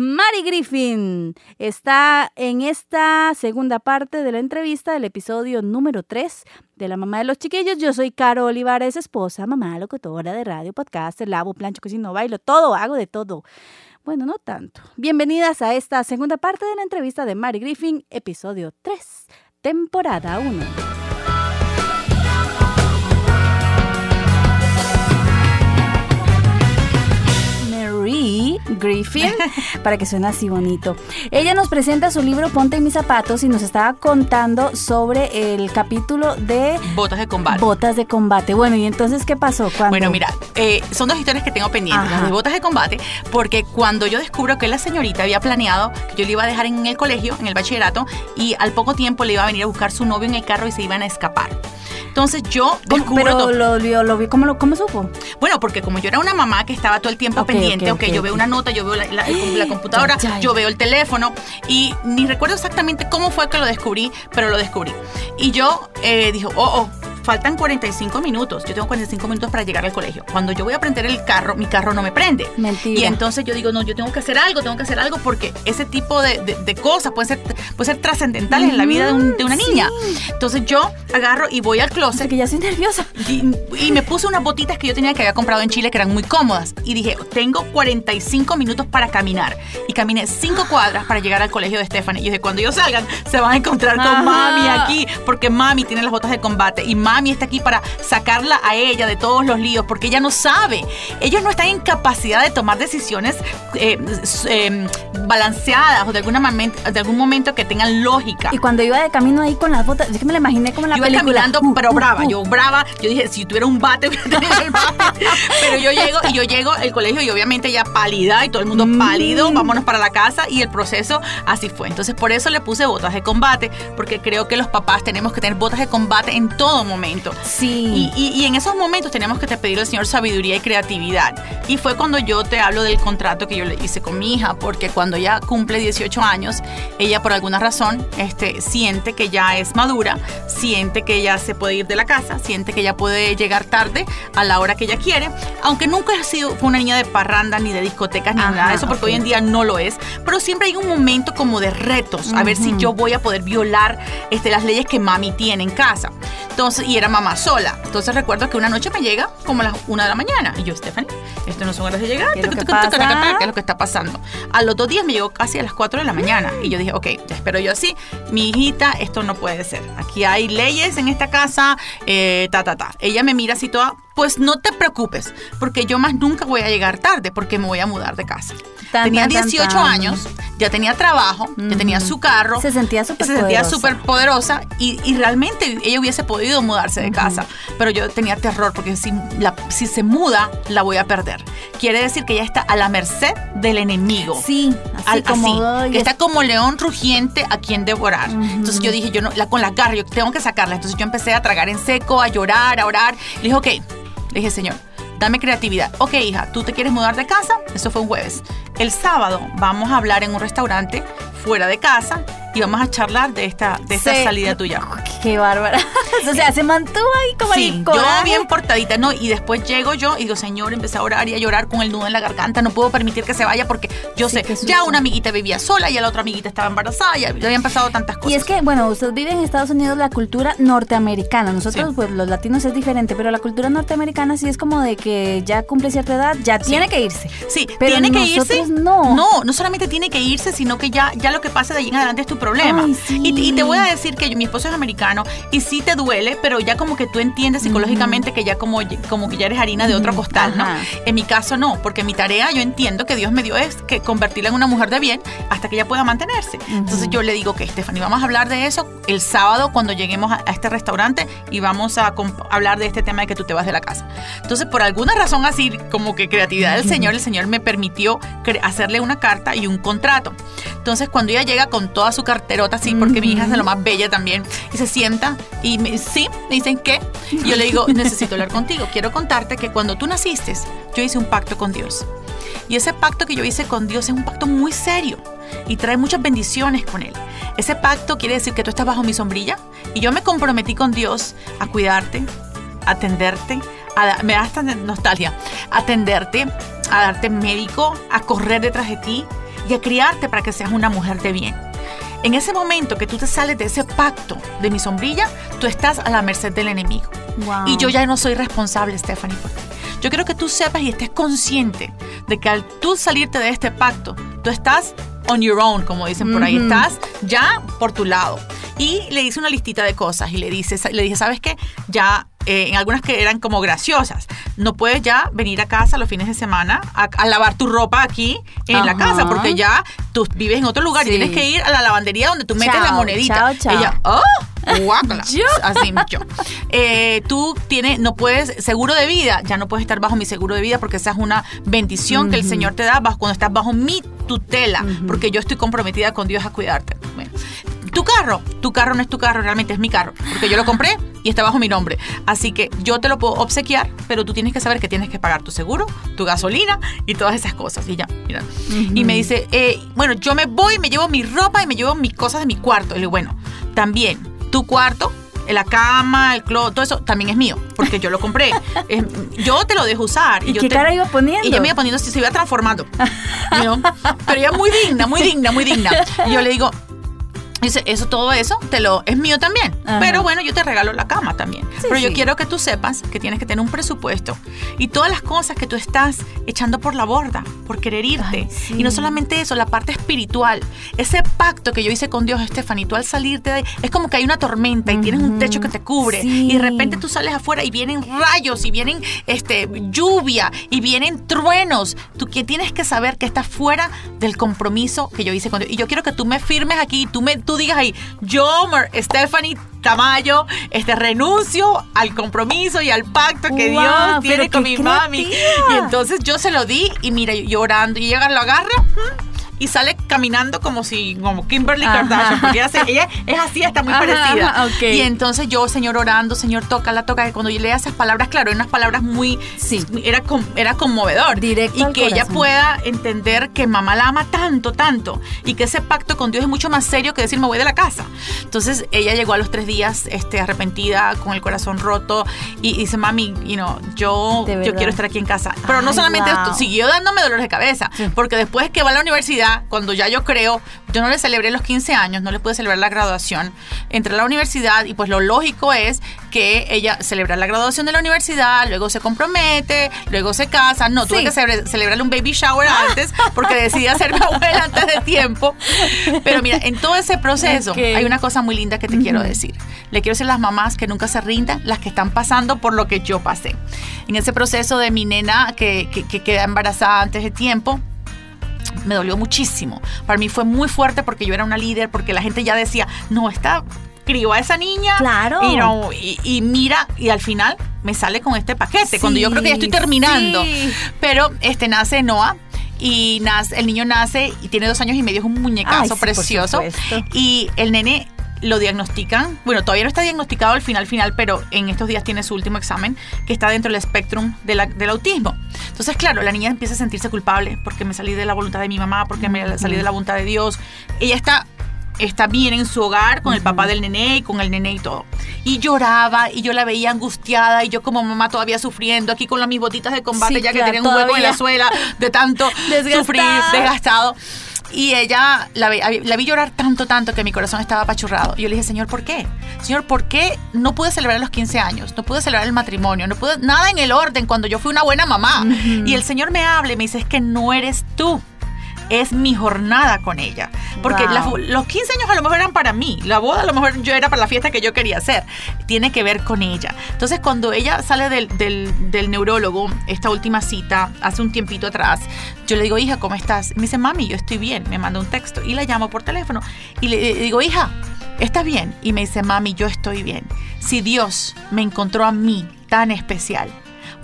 Mari Griffin está en esta segunda parte de la entrevista del episodio número 3 de La Mamá de los Chiquillos. Yo soy Caro Olivares, esposa, mamá, locutora de radio, podcast, lavo, plancho, cocino, bailo, todo, hago de todo. Bueno, no tanto. Bienvenidas a esta segunda parte de la entrevista de Mari Griffin, episodio 3, temporada 1. Griffin, para que suene así bonito. Ella nos presenta su libro Ponte en mis zapatos y nos estaba contando sobre el capítulo de Botas de combate. Botas de combate. Bueno, ¿y entonces qué pasó? Bueno, mira, eh, son dos historias que tengo pendientes, las de botas de combate, porque cuando yo descubro que la señorita había planeado que yo le iba a dejar en el colegio, en el bachillerato, y al poco tiempo le iba a venir a buscar su novio en el carro y se iban a escapar. Entonces yo descubro Pero lo, lo, lo vi, ¿cómo, lo, ¿cómo supo? Bueno, porque como yo era una mamá que estaba todo el tiempo pendiente, okay, yo veo una nota, yo veo la, la, computadora, yo veo el teléfono y ni recuerdo exactamente cómo fue que lo descubrí, pero lo descubrí. Y yo eh, dije, oh, oh, faltan 45 minutos. Yo tengo 45 minutos para llegar al colegio. Cuando yo voy a prender el carro, mi carro no me prende. Mentira. Y entonces yo digo, no, yo tengo que hacer algo, tengo que hacer algo porque ese tipo de, de, cosas pueden ser, puede ser trascendentales en la vida de, de una niña. Entonces yo agarro y voy al closet. que ya soy nerviosa. Y, me puse unas botitas que yo tenía que había comprado en Chile que eran muy cómodas. Y dije, tengo 45 minutos para caminar. Y caminé 5 cuadras para llegar al colegio de Stephanie. Y dije, cuando ellos salgan, se van a encontrar con mami aquí, porque mami tiene las botas de combate. Y mami mami está aquí para sacarla a ella de todos los líos, porque ella no sabe. Ellos no están en capacidad de tomar decisiones eh, em, balanceadas o de, alguna de algún momento que tengan lógica. Y cuando iba de camino ahí con las botas, es que me la imaginé como en la yo iba caminando, uh, pero uh, brava, uh. yo brava. Yo dije, si tuviera un bate, el bate. pero yo llego y yo llego al colegio y obviamente ya pálida y todo el mundo mm. pálido, vámonos para la casa y el proceso así fue. Entonces por eso le puse botas de combate, porque creo que los papás tenemos que tener botas de combate en todo momento. Sí. Y, en esos momentos tenemos que te pedir al Señor sabiduría y creatividad. Y fue cuando yo te hablo del contrato que yo le hice con mi hija, porque cuando ella cumple 18 años, ella por alguna razón este, siente que ya es madura, siente que ya se puede ir de la casa, siente que ya puede llegar tarde a la hora que ella quiere, aunque nunca ha sido fue una niña de parranda ni de discotecas ni nada de eso, porque hoy en día no lo es, pero siempre hay un momento como de retos, a ver si yo voy a poder violar este, las leyes que mami tiene en casa. Entonces, y era mamá sola. Entonces recuerdo que una noche me llega como a las una de la mañana. Y yo, Stephanie, esto no son horas de llegar. ¿Qué es lo que, ¿Qué es lo que está pasando? A los dos días me llegó casi a las 4 de la mañana. Y yo dije, ok, ya espero yo así. Mi hijita, esto no puede ser. Aquí hay leyes en esta casa, eh, ta, ta, ta. Ella me mira así toda, pues no te preocupes, porque yo más nunca voy a llegar tarde porque me voy a mudar de casa tenía 18 años, ya tenía trabajo, ya tenía su carro. Se sentía súper Se sentía súper poderosa y, realmente ella hubiese podido mudarse de casa, pero yo tenía terror porque si, la, si se muda, la voy a perder. Quiere decir que ella está a la merced del enemigo. Sí, así, como que está como león rugiente a quien devorar. Entonces yo dije, yo no, la, con la garra, yo tengo que sacarla. Entonces yo empecé a tragar en seco, a llorar, a orar. Le dije, ok, le dije, Señor, dame creatividad. Ok, hija, ¿tú te quieres mudar de casa? Eso fue un jueves. El sábado vamos a hablar en un restaurante fuera de casa y vamos a charlar de esta, de esta salida tuya. Qué bárbara. o sea, se mantuvo ahí como sí, yo bien portadita, ¿no? Y después llego yo y digo, señor, empecé a orar y a llorar con el nudo en la garganta. No puedo permitir que se vaya porque yo sé, ya una amiguita vivía sola, y la otra amiguita estaba embarazada, ya, habían pasado tantas cosas. Y es que, bueno, usted vive en Estados Unidos la cultura norteamericana. Nosotros, pues los latinos es diferente, pero la cultura norteamericana sí es como de que ya cumple cierta edad, ya tiene que irse. Sí, pero tiene que irse. No. No, no solamente tiene que irse, sino que ya, ya lo que pasa de ahí en adelante es tu problema. y, te voy a decir que mi esposo es americano y sí te duele, pero ya como que tú entiendes psicológicamente que ya como, como que ya eres harina de otro costal, ¿no? En mi caso no, porque mi tarea yo entiendo que Dios me dio es que convertirla en una mujer de bien hasta que ella pueda mantenerse. Entonces yo le digo que Stephanie, vamos a hablar de eso el sábado cuando lleguemos a, este restaurante y vamos a hablar de este tema de que tú te vas de la casa. Entonces por alguna razón así como que creatividad del Señor, el Señor me permitió hacerle una carta y un contrato. Entonces cuando ella llega con toda su carterota así, porque mi hija es de lo más bella también, se sienta y me, sí, me dicen ¿qué? Yo le digo, necesito hablar contigo. Quiero contarte que cuando tú naciste, yo hice un pacto con Dios. Y ese pacto que yo hice con Dios es un pacto muy serio y trae muchas bendiciones con él. Ese pacto quiere decir que tú estás bajo mi sombrilla y yo me comprometí con Dios a cuidarte, a atenderte, a, me da hasta nostalgia, a atenderte, a darte médico, a correr detrás de ti, y a criarte para que seas una mujer de bien. En ese momento que tú te sales de ese pacto de mi sombrilla, tú estás a la merced del enemigo. Y yo ya no soy responsable, Stephanie, por ti. Yo quiero que tú sepas y estés consciente de que al tú salirte de este pacto, tú estás on your own, como dicen por ahí, estás ya por tu lado. Y le hice una listita de cosas y le, dice, le dije, ¿sabes qué? Ya eh, en algunas que eran como graciosas. No puedes ya venir a casa los fines de semana a, lavar tu ropa aquí en la casa, porque ya tú vives en otro lugar y tienes que ir a la lavandería donde tú metes la monedita. Ella, oh, guácala. Así yo. Eh, tú tienes, no puedes, seguro de vida, ya no puedes estar bajo mi seguro de vida porque esa es una bendición que el Señor te da cuando estás bajo mi tutela, porque yo estoy comprometida con Dios a cuidarte. Bueno, tu carro, tu carro no es tu carro, realmente es mi carro, porque yo lo compré y está bajo mi nombre. Así que yo te lo puedo obsequiar, pero tú tienes que saber que tienes que pagar tu seguro, tu gasolina y todas esas cosas. Y ya, mira. Y me dice, eh, bueno, yo me voy, me llevo mi ropa y me llevo mis cosas de mi cuarto. Y le digo, bueno, también tu cuarto la cama, el clo, todo eso también es mío, porque yo lo compré. yo te lo dejo usar. ¿Y, yo qué cara iba poniendo? Y yo me iba poniendo, si se iba transformando. Pero ella muy digna, muy digna, muy digna. Y yo le digo, Dice, eso, todo eso, te lo, es mío también. Pero bueno, yo te regalo la cama también. Pero yo quiero que tú sepas que tienes que tener un presupuesto y todas las cosas que tú estás echando por la borda, por querer irte. Y no solamente eso, la parte espiritual. Ese pacto que yo hice con Dios, Estefan, y tú al salirte de ahí, es como que hay una tormenta y tienes un techo que te cubre. Y de repente tú sales afuera y vienen rayos y vienen este, lluvia y vienen truenos. Tú que tienes que saber que estás fuera del compromiso que yo hice con Dios. Y yo quiero que tú me firmes aquí, tú me tú digas ahí, yo, Stephanie Tamayo, este renuncio al compromiso y al pacto que Dios tiene con mi mami. Y entonces yo se lo di y mira, llorando, y ella lo agarra y sale caminando como si, como Kimberly Kardashian, porque ella, es así, está muy parecida. Y entonces yo, Señor, orando, Señor, toca la toca, y cuando yo lea esas palabras, claro, eran unas palabras muy, sí. era, era conmovedor. Directo y que ella pueda entender que mamá la ama tanto, tanto, y que ese pacto con Dios es mucho más serio que decir, me voy de la casa. Entonces ella llegó a los tres días este, arrepentida, con el corazón roto, y, dice, mami, you know, yo, yo quiero estar aquí en casa. Pero no solamente esto, siguió dándome dolores de cabeza, porque después que va a la universidad, cuando ya yo creo, yo no le celebré los 15 años, no le pude celebrar la graduación, entré a la universidad y pues lo lógico es que ella celebra la graduación de la universidad, luego se compromete, luego se casa. No, tuve que celebrarle un baby shower antes porque decidí hacerme abuela antes de tiempo. Pero mira, en todo ese proceso hay una cosa muy linda que te quiero decir. Le quiero decir a las mamás que nunca se rindan, las que están pasando por lo que yo pasé. En ese proceso de mi nena que, que queda embarazada antes de tiempo, me dolió muchísimo. Para mí fue muy fuerte porque yo era una líder, porque la gente ya decía, no, está crió a esa niña. Claro. Y, mira, y al final me sale con este paquete, cuando yo creo que ya estoy terminando. Pero este nace Noah. Y nace, el niño nace y tiene dos años y medio, es un muñecazo precioso. Y el nene lo diagnostican, bueno, todavía no está diagnosticado al final final, pero en estos días tiene su último examen que está dentro del espectrum del autismo. Entonces, claro, la niña empieza a sentirse culpable porque me salí de la voluntad de mi mamá, porque me salí de la voluntad de Dios. Ella está está bien en su hogar con el papá del nené y con el nené y todo. Y lloraba y yo la veía angustiada y yo como mamá todavía sufriendo aquí con las mis botitas de combate ya que tenían un hueco en la suela de tanto sufrir, desgastado. Y ella la, la, vi llorar tanto, tanto que mi corazón estaba apachurrado. Y yo le dije, Señor, ¿por qué? Señor, ¿por qué no pude celebrar los 15 años? No pude celebrar el matrimonio, no pude nada en el orden cuando yo fui una buena mamá. Y el Señor me habla y me dice, es que no eres tú es mi jornada con ella. Porque los 15 años a lo mejor eran para mí, la boda a lo mejor yo era para la fiesta que yo quería hacer. Tiene que ver con ella. Entonces cuando ella sale del, del, neurólogo, esta última cita, hace un tiempito atrás, yo le digo, hija, ¿cómo estás? Me dice, mami, yo estoy bien. Me manda un texto y la llamo por teléfono y le digo, hija, ¿estás bien? Y me dice, mami, yo estoy bien. Si Dios me encontró a mí tan especial,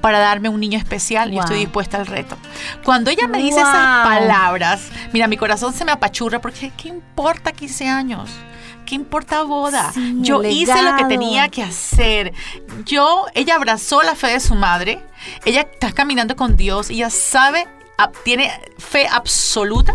para darme un niño especial y estoy dispuesta al reto. Cuando ella me dice esas palabras, mira, mi corazón se me apachurra porque ¿qué importa 15 años? ¿Qué importa boda? Yo hice lo que tenía que hacer. Yo, ella abrazó la fe de su madre. Ella está caminando con Dios. Ella sabe, tiene fe absoluta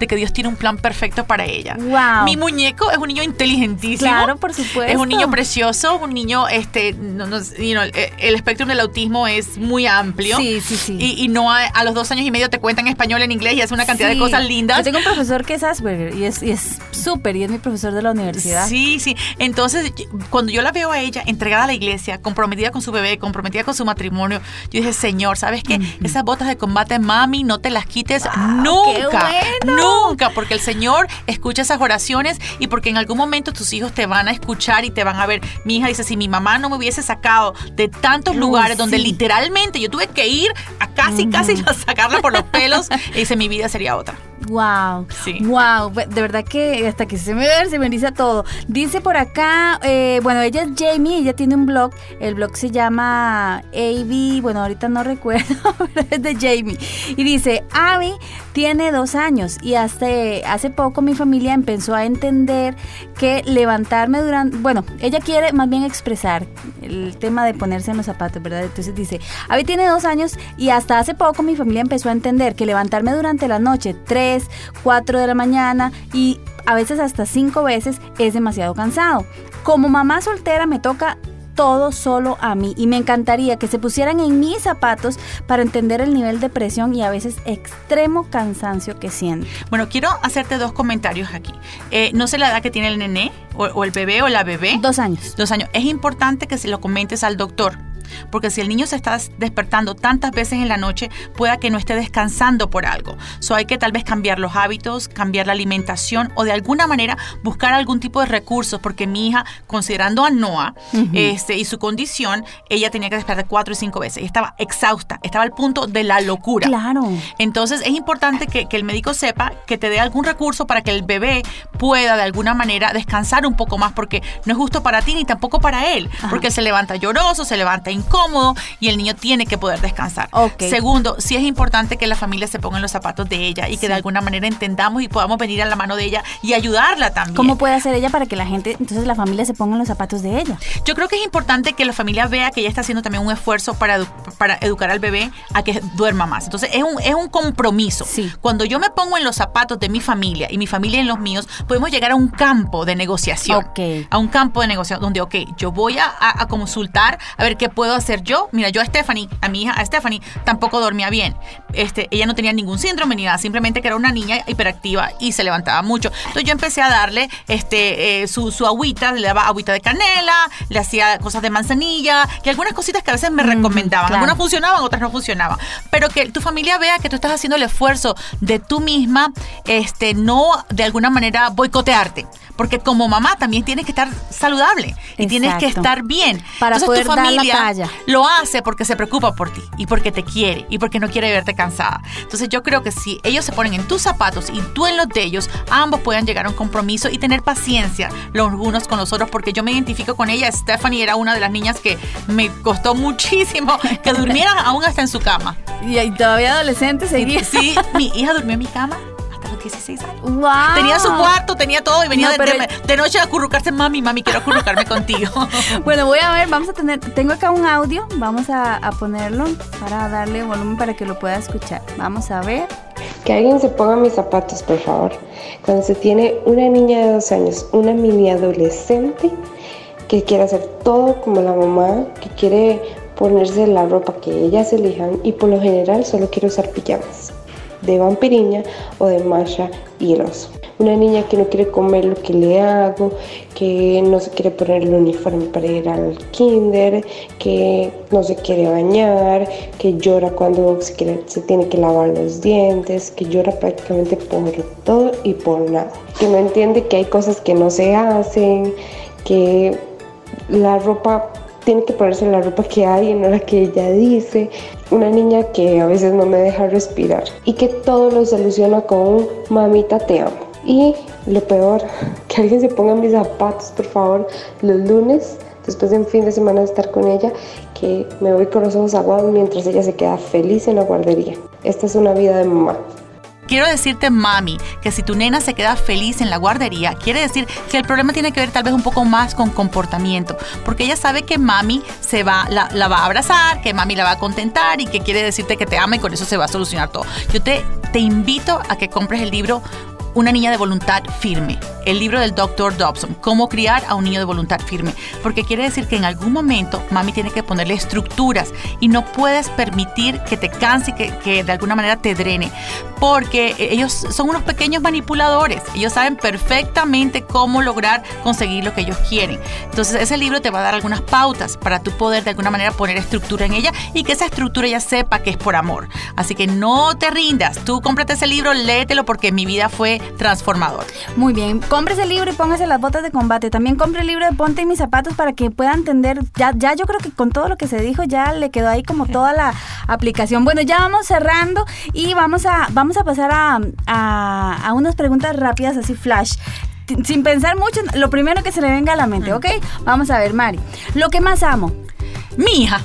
de que Dios tiene un plan perfecto para ella. Wow. Mi muñeco es un niño inteligentísimo. Claro, por supuesto. Es un niño precioso, un niño, este, no, no, el, espectro del autismo es muy amplio. Sí, sí, sí. Y, no a, los dos años y medio te cuentan español, en inglés y hace una cantidad de cosas lindas. Yo tengo un profesor que es Asperger y es súper y, es mi profesor de la universidad. Sí, sí. Entonces, cuando yo la veo a ella entregada a la iglesia, comprometida con su bebé, comprometida con su matrimonio, yo dije, Señor, ¿sabes qué? Esas botas de combate, mami, no te las quites nunca. Nunca, porque el Señor escucha esas oraciones y porque en algún momento tus hijos te van a escuchar y te van a ver. Mi hija dice, si mi mamá no me hubiese sacado de tantos lugares donde literalmente yo tuve que ir a casi, casi a sacarla por los pelos, y dice, mi vida sería otra. Wow. Sí. Wow. De verdad que hasta que se me ve, se me dice todo. Dice por acá, eh, bueno, ella es Jamie, ella tiene un blog. El blog se llama AB, bueno, ahorita no recuerdo, pero es de Jamie. Y dice, Abby tiene dos años y hasta hace poco mi familia empezó a entender que levantarme durante, bueno, ella quiere más bien expresar el tema de ponerse en los zapatos, ¿verdad? Entonces dice, Abby tiene dos años y hasta hace poco mi familia empezó a entender que levantarme durante la noche, tres 4 de la mañana y a veces hasta 5 veces es demasiado cansado. Como mamá soltera me toca todo solo a mí y me encantaría que se pusieran en mis zapatos para entender el nivel de presión y a veces extremo cansancio que siento. Bueno, quiero hacerte dos comentarios aquí. Eh, no sé la edad que tiene el nené o, o, el bebé o la bebé. Dos años. Dos años. Es importante que se lo comentes al doctor porque si el niño se está despertando tantas veces en la noche, pueda que no esté descansando por algo. So hay que tal vez cambiar los hábitos, cambiar la alimentación o de alguna manera buscar algún tipo de recursos, porque mi hija, considerando a Noah este, y su condición, ella tenía que despertar cuatro y cinco veces. Y estaba exhausta, estaba al punto de la locura. Claro. Entonces es importante que, que el médico sepa que te dé algún recurso para que el bebé pueda de alguna manera descansar un poco más, porque no es justo para ti ni tampoco para él, porque se levanta lloroso, se levanta incómodo y el niño tiene que poder descansar. Segundo, sí es importante que la familia se ponga en los zapatos de ella y que de alguna manera entendamos y podamos venir a la mano de ella y ayudarla también. ¿Cómo puede hacer ella para que la gente, entonces la familia se ponga en los zapatos de ella? Yo creo que es importante que la familia vea que ella está haciendo también un esfuerzo para, para educar al bebé a que duerma más. Entonces es un, es un compromiso. Sí. Cuando yo me pongo en los zapatos de mi familia y mi familia en los míos, podemos llegar a un campo de negociación. A un campo de negociación donde, ok, yo voy a, a consultar a ver qué puedo hacer yo? Mira, yo a Stephanie, a mi hija, a Stephanie, tampoco dormía bien. Este, ella no tenía ningún síndrome ni nada, simplemente que era una niña hiperactiva y se levantaba mucho. Entonces yo empecé a darle este, eh, su, su, agüita, le daba agüita de canela, le hacía cosas de manzanilla y algunas cositas que a veces me recomendaban. Algunas funcionaban, otras no funcionaban. Pero que tu familia vea que tú estás haciendo el esfuerzo de tú misma, este, no de alguna manera boicotearte. Porque como mamá también tienes que estar saludable y tienes que estar bien. Para Entonces tu familia lo hace porque se preocupa por ti y porque te quiere y porque no quiere verte cansada. Entonces yo creo que si ellos se ponen en tus zapatos y tú en los de ellos, ambos puedan llegar a un compromiso y tener paciencia los unos con los otros porque yo me identifico con ella. Stephanie era una de las niñas que me costó muchísimo que durmiera aún hasta en su cama. Y, todavía adolescente seguía. Sí, mi hija durmió en mi cama 16 años. Tenía su cuarto, tenía todo y venía de, noche a acurrucarse, mami, mami, quiero acurrucarme contigo. Bueno, voy a ver, vamos a tener, tengo acá un audio, vamos a, a ponerlo para darle volumen para que lo pueda escuchar. Vamos a ver. Que alguien se ponga mis zapatos, por favor. Cuando se tiene una niña de dos años, una mini adolescente que quiere hacer todo como la mamá, que quiere ponerse la ropa que ellas elijan y por lo general solo quiere usar pijamas de vampiriña o de Masha y el oso. Una niña que no quiere comer lo que le hago, que no se quiere poner el uniforme para ir al kinder, que no se quiere bañar, que llora cuando se, se tiene que lavar los dientes, que llora prácticamente por todo y por nada. Que no entiende que hay cosas que no se hacen, que la ropa tiene que ponerse la ropa que hay no la que ella dice, una niña que a veces no me deja respirar y que todo lo soluciona con un mamita te amo. Y lo peor, que alguien se ponga mis zapatos, por favor, los lunes, después de un fin de semana de estar con ella, que me voy con los ojos aguados mientras ella se queda feliz en la guardería. Esta es una vida de mamá. Quiero decirte, mami, que si tu nena se queda feliz en la guardería, quiere decir que el problema tiene que ver tal vez un poco más con comportamiento, porque ella sabe que mami se va, la, va a abrazar, que mami la va a contentar y que quiere decirte que te ama y con eso se va a solucionar todo. Yo te, te invito a que compres el libro una niña de voluntad firme. El libro del Dr. Dobson, Cómo criar a un niño de voluntad firme. Porque quiere decir que en algún momento mami tiene que ponerle estructuras y no puedes permitir que te canse que, que de alguna manera te drene. Porque ellos son unos pequeños manipuladores. Ellos saben perfectamente cómo lograr conseguir lo que ellos quieren. Entonces ese libro te va a dar algunas pautas para tú poder de alguna manera poner estructura en ella y que esa estructura ya sepa que es por amor. Así que no te rindas. Tú cómprate ese libro, léetelo porque mi vida fue transformador. Muy bien, cómprese el libro y póngase las botas de combate. También compre el libro de Ponte en mis zapatos para que pueda entender. Ya, ya yo creo que con todo lo que se dijo ya le quedó ahí como toda la aplicación. Bueno, ya vamos cerrando y vamos a, vamos a pasar a, a, unas preguntas rápidas, así flash sin pensar mucho, lo primero que se le venga a la mente, ¿ok? Vamos a ver, Mari. Lo que más amo. Mi hija.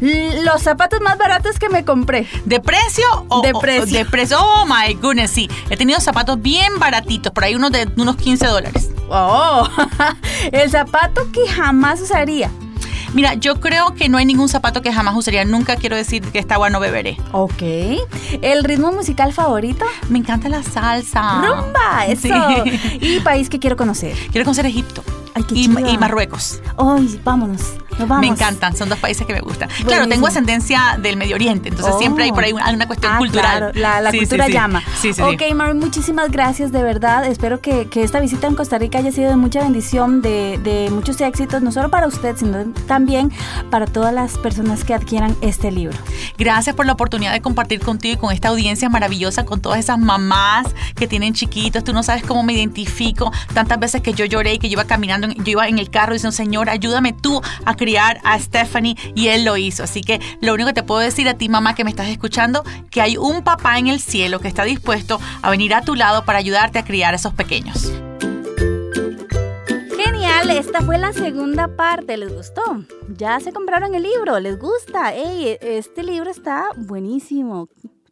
Los zapatos más baratos que me compré. ¿De precio o de precio? de precio. Oh my goodness, sí. He tenido zapatos bien baratitos, por ahí unos de unos 15 dólares. Oh, el zapato que jamás usaría. Mira, yo creo que no hay ningún zapato que jamás usaría. Nunca quiero decir que esta agua no beberé. Ok. ¿El ritmo musical favorito? Me encanta la salsa. Rumba, eso. ¿Y país que quiero conocer? Quiero conocer Egipto. Ay, qué y, y Marruecos. Ay, vámonos. Me encantan, son dos países que me gustan. Claro, tengo ascendencia del Medio Oriente, entonces siempre hay por ahí una, cuestión ah, cultural. Claro. La, cultura llama. Sí, sí, ok, Mari, muchísimas gracias, de verdad. Espero que, esta visita en Costa Rica haya sido de mucha bendición, de, muchos éxitos, no solo para usted, sino también para todas las personas que adquieran este libro. Gracias por la oportunidad de compartir contigo y con esta audiencia maravillosa, con todas esas mamás que tienen chiquitos. Tú no sabes cómo me identifico. Tantas veces que yo lloré y que yo iba caminando, yo iba en el carro diciendo, Señor, ayúdame tú a a Stephanie y él lo hizo. Así que lo único que te puedo decir a ti, mamá, que me estás escuchando, que hay un papá en el cielo que está dispuesto a venir a tu lado para ayudarte a criar a esos pequeños. Genial, esta fue la segunda parte, ¿les gustó? Ya se compraron el libro, ¿les gusta? Ey, este libro está buenísimo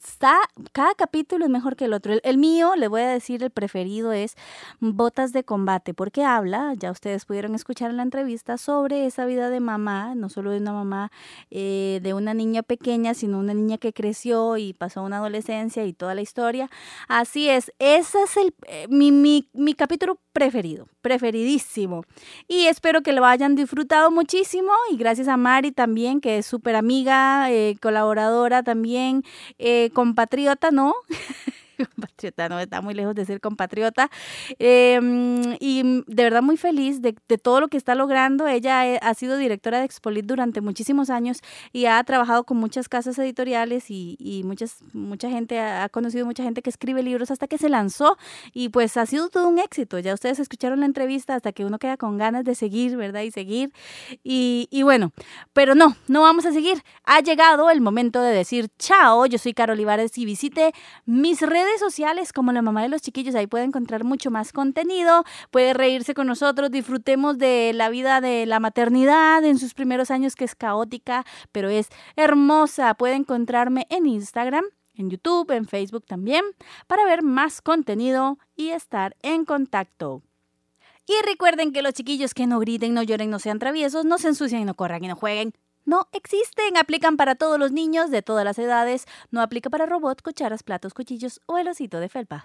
está, cada capítulo es mejor que el otro. El, mío, le voy a decir, el preferido es Botas de Combate, porque habla, ya ustedes pudieron escuchar en la entrevista, sobre esa vida de mamá, no solo de una mamá, eh, de una niña pequeña, sino una niña que creció y pasó una adolescencia y toda la historia. Así es, ese es el, eh, mi, mi, mi capítulo preferido, preferidísimo. Y espero que lo hayan disfrutado muchísimo y gracias a Mari también, que es súper amiga, eh, colaboradora también, eh, compatriota, ¿no? compatriota, no está muy lejos de ser compatriota. Em, y de verdad muy feliz de, todo lo que está logrando. Ella eh, ha sido directora de Expolit durante muchísimos años y ha trabajado con muchas casas editoriales y, muchas, mucha gente, ha conocido mucha gente que escribe libros hasta que se lanzó y pues ha sido todo un éxito. Ya ustedes escucharon la entrevista hasta que uno queda con ganas de seguir, ¿verdad? Y seguir. Y, y bueno, pero no, no vamos a seguir. Ha llegado el momento de decir chao. Yo soy Carol Olivares y visite mis redes sociales como la mamá de los chiquillos, ahí puede encontrar mucho más contenido, puede reírse con nosotros, disfrutemos de la vida de la maternidad en sus primeros años que es caótica, pero es hermosa. Puede encontrarme en Instagram en YouTube, en Facebook también, para ver más contenido y estar en contacto. Y recuerden que los chiquillos que no griten, no lloren, no sean traviesos, no se ensucian y no corran y no jueguen no existen. Aplican para todos los niños de todas las edades. No aplica para robots, cucharas, platos, cuchillos o el osito de felpa.